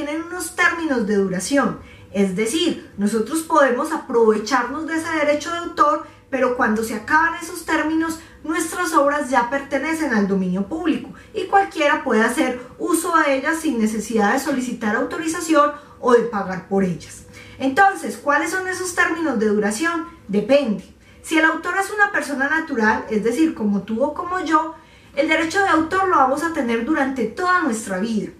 tienen unos términos de duración. Es decir, nosotros podemos aprovecharnos de ese derecho de autor, pero cuando se acaban esos términos, nuestras obras ya pertenecen al dominio público y cualquiera puede hacer uso de ellas sin necesidad de solicitar autorización o de pagar por ellas. Entonces, ¿cuáles son esos términos de duración? Depende. Si el autor es una persona natural, es decir, como tú o como yo, el derecho de autor lo vamos a tener durante toda nuestra vida.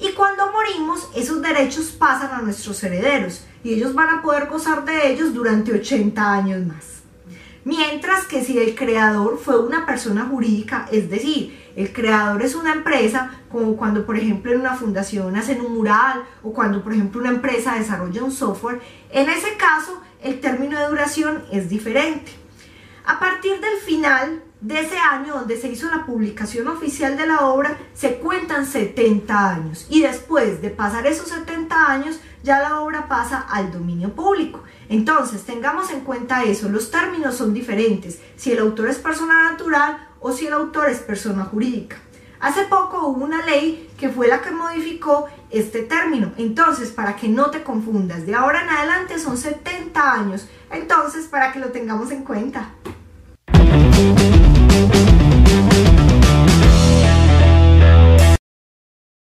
Y cuando morimos, esos derechos pasan a nuestros herederos y ellos van a poder gozar de ellos durante 80 años más. Mientras que si el creador fue una persona jurídica, es decir, el creador es una empresa, como cuando por ejemplo en una fundación hacen un mural o cuando por ejemplo una empresa desarrolla un software, en ese caso el término de duración es diferente. A partir del final de ese año donde se hizo la publicación oficial de la obra, se cuentan 70 años y después de pasar esos 70 años ya la obra pasa al dominio público. Entonces, tengamos en cuenta eso, los términos son diferentes, si el autor es persona natural o si el autor es persona jurídica. Hace poco hubo una ley que fue la que modificó este término. Entonces, para que no te confundas, de ahora en adelante son 70 años. Entonces, para que lo tengamos en cuenta.